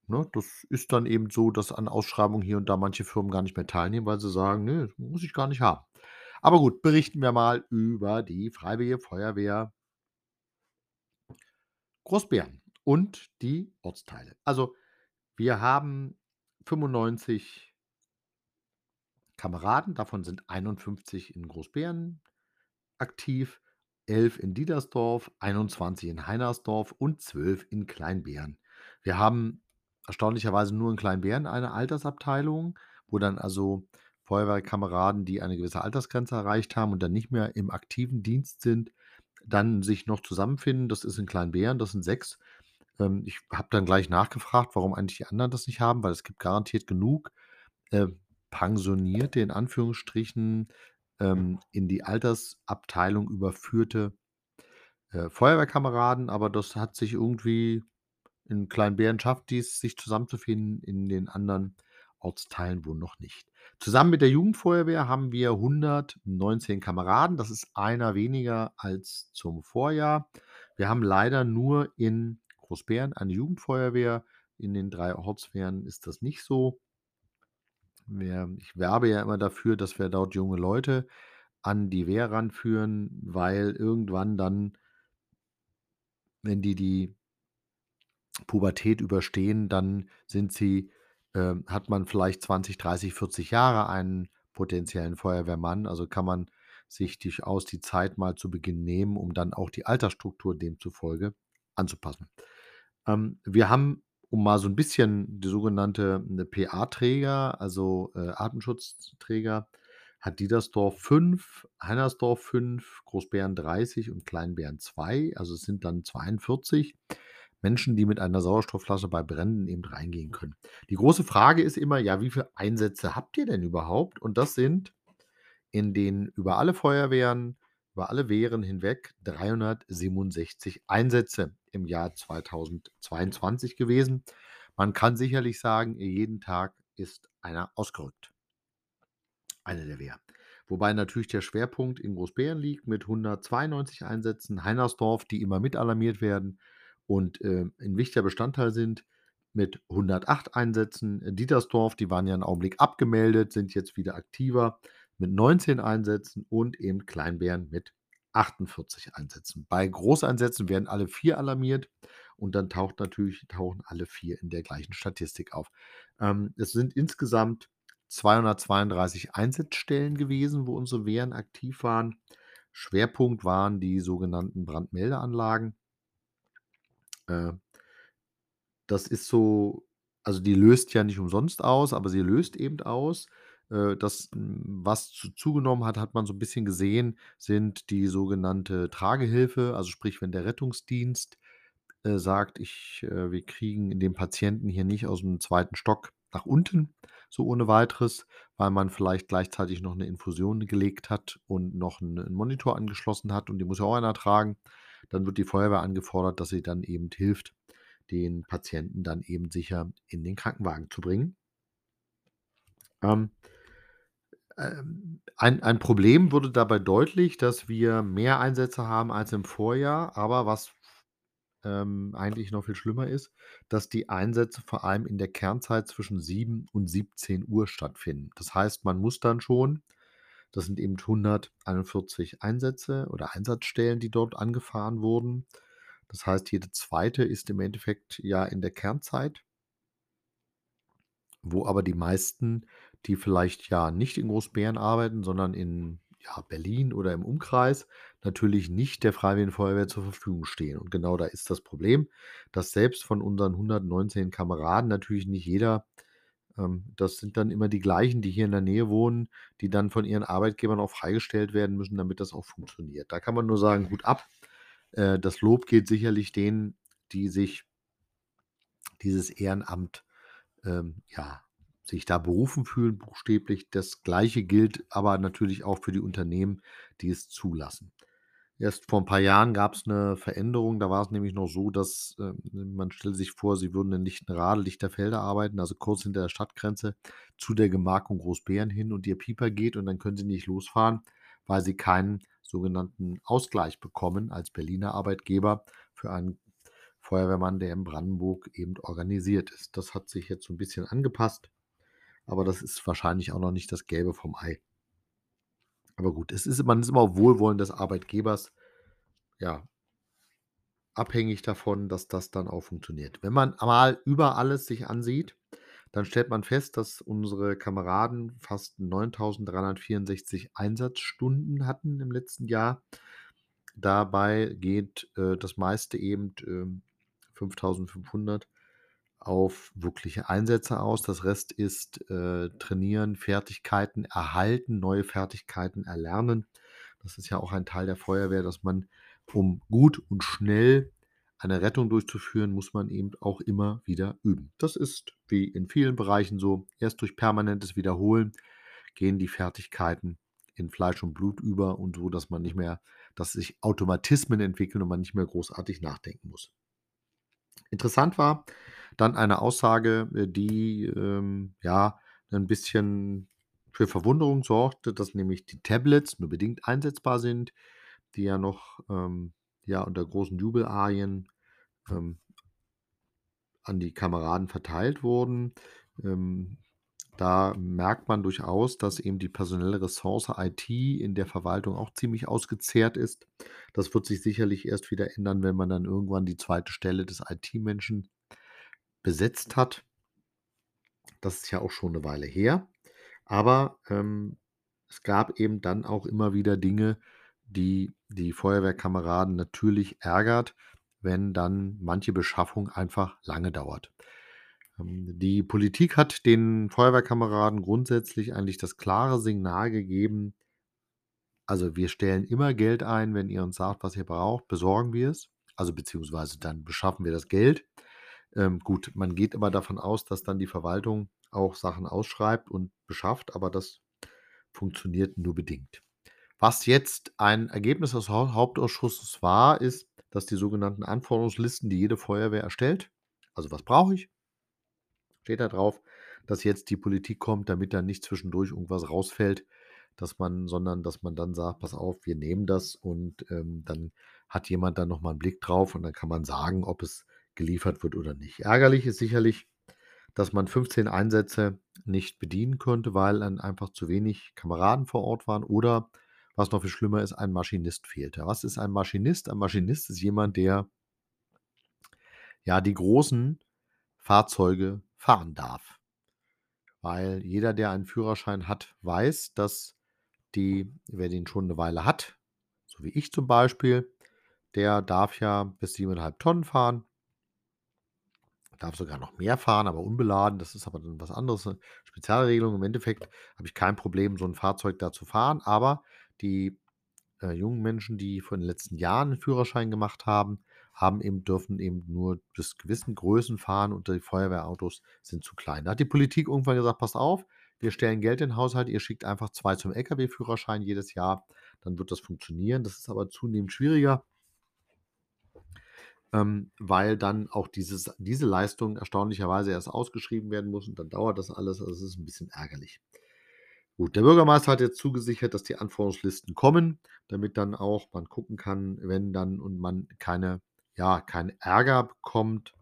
ne, das ist dann eben so, dass an Ausschreibungen hier und da manche Firmen gar nicht mehr teilnehmen, weil sie sagen: „Ne, muss ich gar nicht haben.“ Aber gut, berichten wir mal über die Freiwillige Feuerwehr Großbeeren und die Ortsteile. Also, wir haben 95 Kameraden, davon sind 51 in Großbeeren aktiv, 11 in Diedersdorf, 21 in Heinersdorf und 12 in Kleinbeeren. Wir haben erstaunlicherweise nur in Kleinbeeren eine Altersabteilung, wo dann also Feuerwehrkameraden, die eine gewisse Altersgrenze erreicht haben und dann nicht mehr im aktiven Dienst sind, dann sich noch zusammenfinden. Das ist in Kleinbeeren, das sind 6. Ähm, ich habe dann gleich nachgefragt, warum eigentlich die anderen das nicht haben, weil es gibt garantiert genug, äh, pensionierte, in Anführungsstrichen, ähm, in die Altersabteilung überführte, äh, Feuerwehrkameraden, aber das hat sich irgendwie in Kleinbeeren schafft die's, sich zusammenzufinden, in den anderen Ortsteilen wohl noch nicht. Zusammen mit der Jugendfeuerwehr haben wir 119 Kameraden. Das ist einer weniger als zum Vorjahr. Wir haben leider nur in Großbeeren eine Jugendfeuerwehr. In den 3 Ortswehren ist das nicht so. Wir ich werbe ja immer dafür, dass wir dort junge Leute an die Wehr ranführen, weil irgendwann dann wenn die die Pubertät überstehen, dann sind sie ähm, hat man vielleicht 20, 30, 40 Jahre einen potenziellen Feuerwehrmann. Also, kann man sich durchaus die Zeit mal zu Beginn nehmen, um dann auch die Altersstruktur demzufolge anzupassen. Ähm, wir haben, um mal so 'n bisschen die sogenannte, ne, PA-Träger, also, äh, Atemschutzträger, hat Diedersdorf 5, Heinersdorf 5, Großbeeren 30 und Kleinbeeren 2. Also, es sind dann 42 Menschen, die mit einer Sauerstoffflasche bei Bränden eben reingehen können. Die große Frage ist immer: „Ja, wie viele Einsätze habt ihr denn überhaupt?“ Und das sind in den über alle Feuerwehren, über alle Wehren hinweg 367 Einsätze im Jahr 2022 gewesen. Man kann sicherlich sagen, jeden Tag ist einer ausgerückt. Eine der Wehr. Wobei natürlich der Schwerpunkt in Großbeeren liegt mit 192 Einsätzen, Heinersdorf, die immer mit alarmiert werden und, äh, 'n wichtiger Bestandteil sind mit 108 Einsätzen. Diedersdorf, die waren ja 'n Augenblick abgemeldet, sind jetzt wieder aktiver mit 19 Einsätzen und eben Kleinbeeren mit 48 Einsätzen. Bei Großeinsätzen werden alle 4 alarmiert und dann taucht natürlich tauchen alle 4 in der gleichen Statistik auf. Ähm, es sind insgesamt 232 Einsatzstellen gewesen, wo unsere Wehren aktiv waren. Schwerpunkt waren die sogenannten Brandmeldeanlagen. Äh das ist so also, die löst ja nicht umsonst aus, aber sie löst eben aus. Äh, das, hm, was zu zugenommen hat, hat man so 'n bisschen gesehen, sind die sogenannte Tragehilfe. Also, sprich, wenn der Rettungsdienst, äh, sagt: „Ich äh, wir kriegen den Patienten hier nicht aus'm 2. Stock nach unten, so ohne Weiteres“, weil man vielleicht gleichzeitig noch 'ne Infusion gelegt hat und noch 'n 'n Monitor angeschlossen hat und den muss ja auch einer tragen. Dann wird die Feuerwehr angefordert, dass sie dann eben hilft, den Patienten dann eben sicher in den Krankenwagen zu bringen. Ähm ähm, ein ein Problem wurde dabei deutlich, dass wir mehr Einsätze haben als im Vorjahr, aber was ähm, eigentlich noch viel schlimmer ist, dass die Einsätze vor allem in der Kernzeit zwischen 7 und 17:00 stattfinden. Das heißt, man muss dann schon das sind eben 141 Einsätze oder Einsatzstellen, die dort angefahren wurden. Das heißt, jede 2. ist im Endeffekt ja in der Kernzeit. Wo aber die meisten, die vielleicht, ja, nicht in Großbeeren arbeiten, sondern in, ja, Berlin oder im Umkreis, natürlich nicht der Freiwilligen Feuerwehr zur Verfügung stehen. Und genau da ist das Problem, dass selbst von unseren 119 Kameraden natürlich nicht jeder Ähm, das sind dann immer die gleichen, die hier in der Nähe wohnen, die dann von ihren Arbeitgebern auch freigestellt werden müssen, damit das auch funktioniert. Da kann man nur sagen: „Hut ab.“ Äh, das Lob geht sicherlich denen, die sich dieses Ehrenamt, ähm, ja, sich da berufen fühlen buchstäblich. Das Gleiche gilt aber natürlich auch für die Unternehmen, die es zulassen. Erst vor 'n paar Jahren gab's 'ne Veränderung. Da war's nämlich noch so, dass, ähm man stelle sich vor, Sie würden in Lichtenrade, Lichterfelde arbeiten, also kurz hinter der Stadtgrenze, zu der Gemarkung Großbeeren hin und Ihr Pieper geht und dann können Sie nicht losfahren, weil Sie keinen sogenannten Ausgleich bekommen als Berliner Arbeitgeber für einen Feuerwehrmann, der in Brandenburg eben organisiert ist. Das hat sich jetzt so 'n bisschen angepasst, aber das ist wahrscheinlich auch noch nicht das Gelbe vom Ei. Aber gut, es ist man ist immer Wohlwollen des Arbeitgebers, ja abhängig davon, dass das dann auch funktioniert. Wenn man mal über alles sich ansieht, dann stellt man fest, dass unsere Kameraden fast 9.364 Einsatzstunden hatten im letzten Jahr. Dabei geht, äh, das meiste eben, ähm, 5.500 auf wirkliche Einsätze aus. Das Rest ist, äh, trainieren, Fertigkeiten erhalten, neue Fertigkeiten erlernen. Das ist ja auch ein Teil der Feuerwehr, dass man, um gut und schnell eine Rettung durchzuführen, muss man eben auch immer wieder üben. Das ist wie in vielen Bereichen so. Erst durch permanentes Wiederholen gehen die Fertigkeiten in Fleisch und Blut über und so, dass man nicht mehr dass sich Automatismen entwickeln und man nicht mehr großartig nachdenken muss. Interessant war dann eine Aussage, äh, die, ähm, ja, 'n bisschen für Verwunderung sorgte, dass nämlich die Tablets nur bedingt einsetzbar sind, die ja noch, ähm, ja, unter großen Jubelarien, ähm an die Kameraden verteilt wurden. Ähm, da merkt man durchaus, dass eben die personelle Ressource IT in der Verwaltung auch ziemlich ausgezehrt ist. Das wird sich sicherlich erst wieder ändern, wenn man dann irgendwann die 2. Stelle des IT-Menschen besetzt hat. Das ist ja auch schon 'ne Weile her. Aber, ähm, es gab eben dann auch immer wieder Dinge, die die Feuerwehrkameraden natürlich ärgert, wenn dann manche Beschaffung einfach lange dauert. Ähm, die Politik hat den Feuerwehrkameraden grundsätzlich eigentlich das klare Signal gegeben also, wir stellen immer Geld ein, wenn ihr uns sagt, was ihr braucht, besorgen wir es. Also, beziehungsweise dann beschaffen wir das Geld. Ähm, gut, man geht immer davon aus, dass dann die Verwaltung auch Sachen ausschreibt und beschafft, aber das funktioniert nur bedingt. Was jetzt ein Ergebnis des Hau Hauptausschusses war, ist, dass die sogenannten Anforderungslisten, die jede Feuerwehr erstellt also, was brauche ich? Steht da drauf, dass jetzt die Politik kommt, damit da nicht zwischendurch irgendwas rausfällt, dass man sondern dass man dann sagt: „Pass auf, wir nehmen das“ und, ähm, dann hat jemand da noch mal 'n Blick drauf und dann kann man sagen, ob es geliefert wird oder nicht. Ärgerlich ist sicherlich, dass man 15 Einsätze nicht bedienen konnte, weil dann einfach zu wenig Kameraden vor Ort waren oder, was noch viel schlimmer ist, ein Maschinist fehlte. Was ist ein Maschinist? Ein Maschinist ist jemand, der ja, die großen Fahrzeuge fahren darf. Weil jeder, der einen Führerschein hat, weiß, dass die wer den schon 'ne Weile hat, so wie ich zum Beispiel, der darf ja bis 7,5 Tonnen fahren. Darf sogar noch mehr fahren, aber unbeladen. Das ist aber dann was anderes, 'ne Spezialregelung. Im Endeffekt habe ich kein Problem, so 'n Fahrzeug da zu fahren, aber die, äh, jungen Menschen, die vor den letzten Jahren 'n Führerschein gemacht haben, haben eben dürfen eben nur bis gewissen Größen fahren und die Feuerwehrautos sind zu klein. Da hat die Politik irgendwann gesagt: „Passt auf, wir stellen Geld in den Haushalt, ihr schickt einfach 2 zum LKW-Führerschein jedes Jahr, dann wird das funktionieren.“ Das ist aber zunehmend schwieriger ähm, weil dann auch dieses diese Leistung erstaunlicherweise erst ausgeschrieben werden muss und dann dauert das alles. Also, es ist 'n bisschen ärgerlich. Gut, der Bürgermeister hat jetzt zugesichert, dass die Anforderungslisten kommen, damit dann auch man gucken kann, wenn dann und man keine ja, keinen Ärger bekommt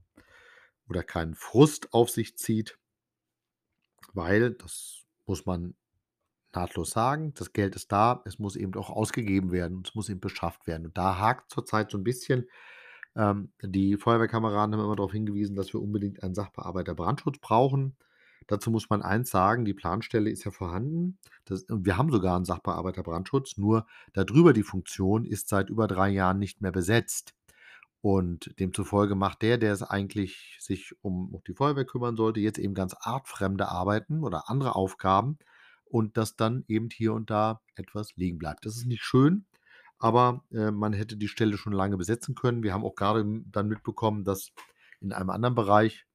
oder keinen Frust auf sich zieht. Weil, das muss man nahtlos sagen, das Geld ist da, es muss eben auch ausgegeben werden es muss eben beschafft werden. Und da hakt's zurzeit so 'n bisschen. Ähm, die Feuerwehrkameraden haben immer darauf hingewiesen, dass wir unbedingt einen Sachbearbeiter Brandschutz brauchen. Dazu muss man eins sagen, die Planstelle ist ja vorhanden. Das wir haben sogar 'n Sachbearbeiter Brandschutz, nur da drüber die Funktion ist seit über 3 Jahren nicht mehr besetzt. Und demzufolge macht der, der es eigentlich sich um um die Feuerwehr kümmern sollte, jetzt eben ganz artfremde Arbeiten oder andere Aufgaben und dass dann eben hier und da etwas liegen bleibt. Das ist nicht schön, aber, äh, man hätte die Stelle schon lange besetzen können. Wir haben auch gerade dann mitbekommen, dass in einem anderen Bereich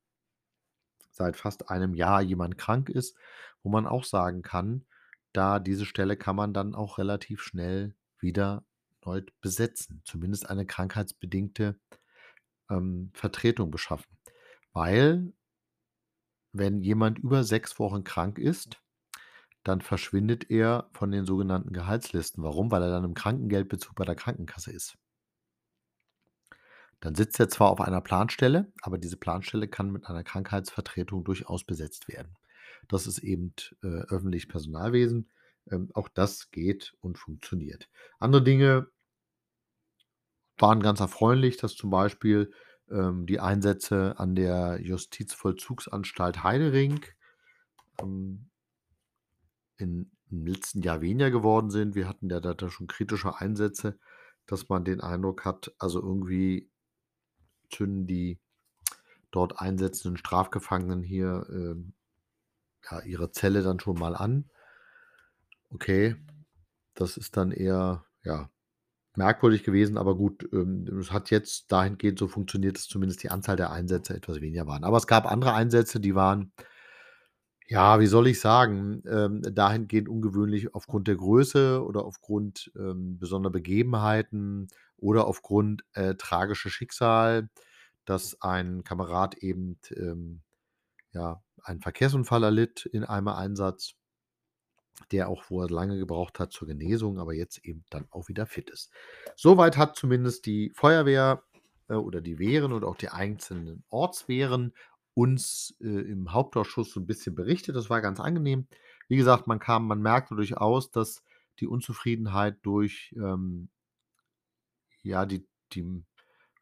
seit fast einem Jahr jemand krank ist, wo man auch sagen kann, da diese Stelle kann man dann auch relativ schnell wieder neu besetzen, zumindest eine krankheitsbedingte, ähm, Vertretung beschaffen. Weil wenn jemand über 6 Wochen krank ist, dann verschwindet er von den sogenannten Gehaltslisten. Warum? Weil er dann im Krankengeldbezug bei der Krankenkasse ist. Dann sitzt er zwar auf einer Planstelle, aber diese Planstelle kann mit einer Krankheitsvertretung durchaus besetzt werden. Das ist eben, äh, öffentliches Personalwesen. Ähm, auch das geht und funktioniert. Andere Dinge waren ganz erfreulich, dass zum Beispiel, ähm, die Einsätze an der Justizvollzugsanstalt Heidering, ähm in im letzten Jahr weniger geworden sind. Wir hatten ja da da schon kritische Einsätze, dass man den Eindruck hat, also irgendwie zünden die dort einsetzenden Strafgefangenen hier, ähm, ja, ihre Zelle dann schon mal an. Okay, das ist dann eher, ja, merkwürdig gewesen, aber gut, ähm, es hat jetzt dahingehend so funktioniert, dass zumindest die Anzahl der Einsätze etwas weniger waren. Aber es gab andere Einsätze, die waren ja, wie soll ich sagen, ähm, dahingehend ungewöhnlich aufgrund der Größe oder aufgrund, ähm, besonderer Begebenheiten oder aufgrund, äh, tragischer Schicksal, dass ein Kamerad eben, ähm, ja, einen Verkehrsunfall erlitt in einem Einsatz der auch vorher lange gebraucht hat zur Genesung, aber jetzt eben dann auch wieder fit ist. Soweit hat zumindest die Feuerwehr, äh, oder die Wehren und auch die einzelnen Ortswehren uns, äh, im Hauptausschuss so 'n bisschen berichtet. Das war ganz angenehm. Wie gesagt, man kam man merkte durchaus, dass die Unzufriedenheit durch, ähm ja, die die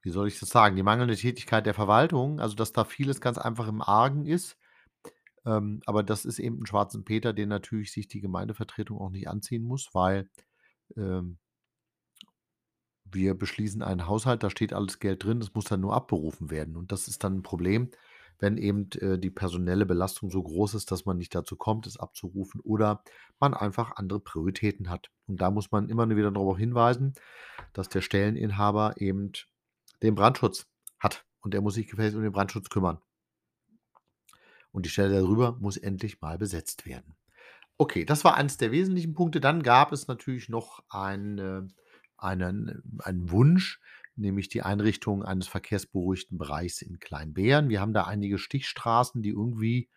wie soll ich das sagen, die mangelnde Tätigkeit der Verwaltung, also, dass da vieles ganz einfach im Argen ist. Ähm, aber das ist eben 'n Schwarzen Peter, den natürlich sich die Gemeindevertretung auch nicht anziehen muss, weil, ähm wir beschließen einen Haushalt, da steht alles Geld drin, das muss dann nur abberufen werden. Und das ist dann 'n Problem, wenn eben, äh, die personelle Belastung so groß ist, dass man nicht dazu kommt, es abzurufen oder man einfach andere Prioritäten hat. Und da muss man immer wieder darauf hinweisen, dass der Stelleninhaber eben den Brandschutz hat und er muss sich gefälligst um den Brandschutz kümmern. Und die Stelle darüber muss endlich mal besetzt werden. Okay, das war eins der wesentlichen Punkte. Dann gab es natürlich noch eine einen einen Wunsch, nämlich die Einrichtung eines verkehrsberuhigten Bereichs in Kleinbeeren. Wir haben da einige Stichstraßen, die irgendwie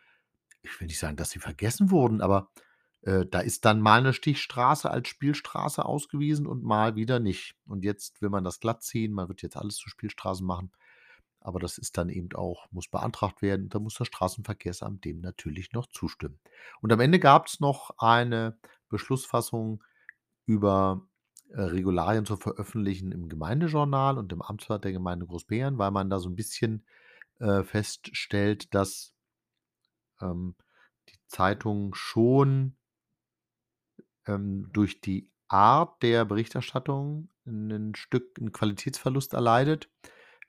ich will nicht sagen, dass sie vergessen wurden, aber, äh, da ist dann mal 'ne Stichstraße als Spielstraße ausgewiesen und mal wieder nicht. Und jetzt will man das glattziehen. Man wird jetzt alles zu Spielstraßen machen, aber das ist dann eben auch muss beantragt werden. Da muss das Straßenverkehrsamt dem natürlich noch zustimmen. Und am Ende gab's noch eine Beschlussfassung über, äh, Regularien zu veröffentlichen im Gemeindejournal und im Amtsblatt der Gemeinde Großbeeren, weil man da so 'n bisschen, äh, feststellt, dass ähm, die Zeitung schon ähm, durch die Art der Berichterstattung 'nen Stück 'n Qualitätsverlust erleidet.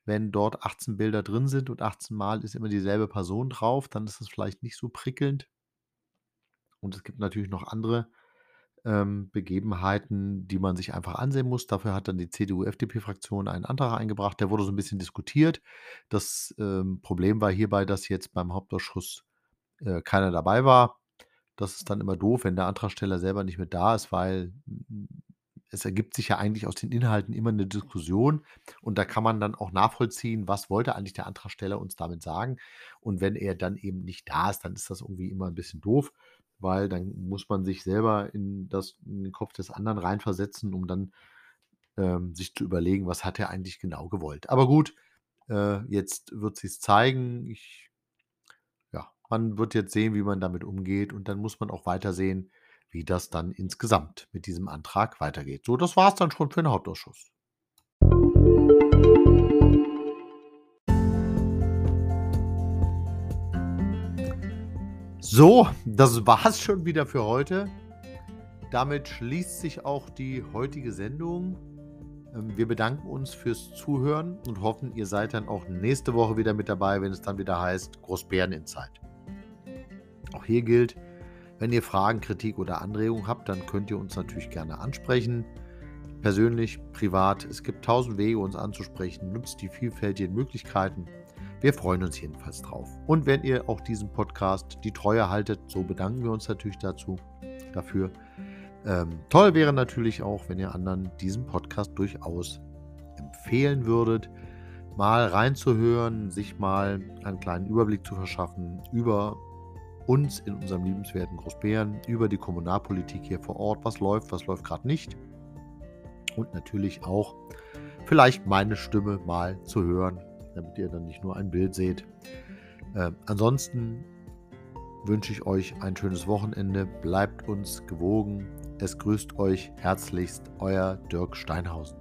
Wenn dort 18 Bilder drin sind und 18 Mal ist immer dieselbe Person drauf, dann ist das vielleicht nicht so prickelnd. Und es gibt natürlich noch andere, ähm, Begebenheiten, die man sich einfach ansehen muss. Dafür hat dann die CDU-FDP-Fraktion einen Antrag eingebracht, der wurde so 'n bisschen diskutiert. Das, ähm, Problem war hierbei, dass jetzt beim Hauptausschuss, äh, keiner dabei war. Das ist dann immer doof, wenn der Antragsteller selber nicht mit da ist, weil hm, es ergibt sich ja eigentlich aus den Inhalten immer 'ne Diskussion und da kann man dann auch nachvollziehen, was wollte eigentlich der Antragsteller uns damit sagen? Und wenn er dann eben nicht da ist, dann ist das irgendwie immer 'n bisschen doof, weil dann muss man sich selber in das in den Kopf des anderen reinversetzen, um dann, ähm, sich zu überlegen, was hat er eigentlich genau gewollt. Aber gut, äh, jetzt wird sich's zeigen. Ich ja, man wird jetzt sehen, wie man damit umgeht und dann muss man auch weiter sehen, wie das dann insgesamt mit diesem Antrag weitergeht. So, das war's dann schon für 'n Hauptausschuss. So, das war's schon wieder für heute. Damit schließt sich auch die heutige Sendung. Ähm, wir bedanken uns fürs Zuhören und hoffen, ihr seid dann auch nächste Woche wieder mit dabei, wenn es dann wieder heißt Großbären in Zeit. Auch hier gilt, wenn ihr Fragen, Kritik oder Anregungen habt, dann könnt ihr uns natürlich gerne ansprechen. Persönlich, privat, es gibt tausend Wege, uns anzusprechen. Nutzt die vielfältigen Möglichkeiten. Wir freuen uns jedenfalls drauf. Und wenn ihr auch diesen Podcast die Treue haltet, so bedanken wir uns natürlich dazu, dafür. Ähm, toll wäre natürlich auch, wenn ihr anderen diesen Podcast durchaus empfehlen würdet, mal reinzuhören, sich mal einen kleinen Überblick zu verschaffen über uns in unserem liebenswerten Großbären, über die Kommunalpolitik hier vor Ort, was läuft, was läuft gerade nicht. Und natürlich auch vielleicht meine Stimme mal zu hören, damit ihr dann nicht nur ein Bild seht. Äh, ansonsten wünsche ich euch ein schönes Wochenende. Bleibt uns gewogen. Es grüßt euch herzlichst euer Dirk Steinhausen.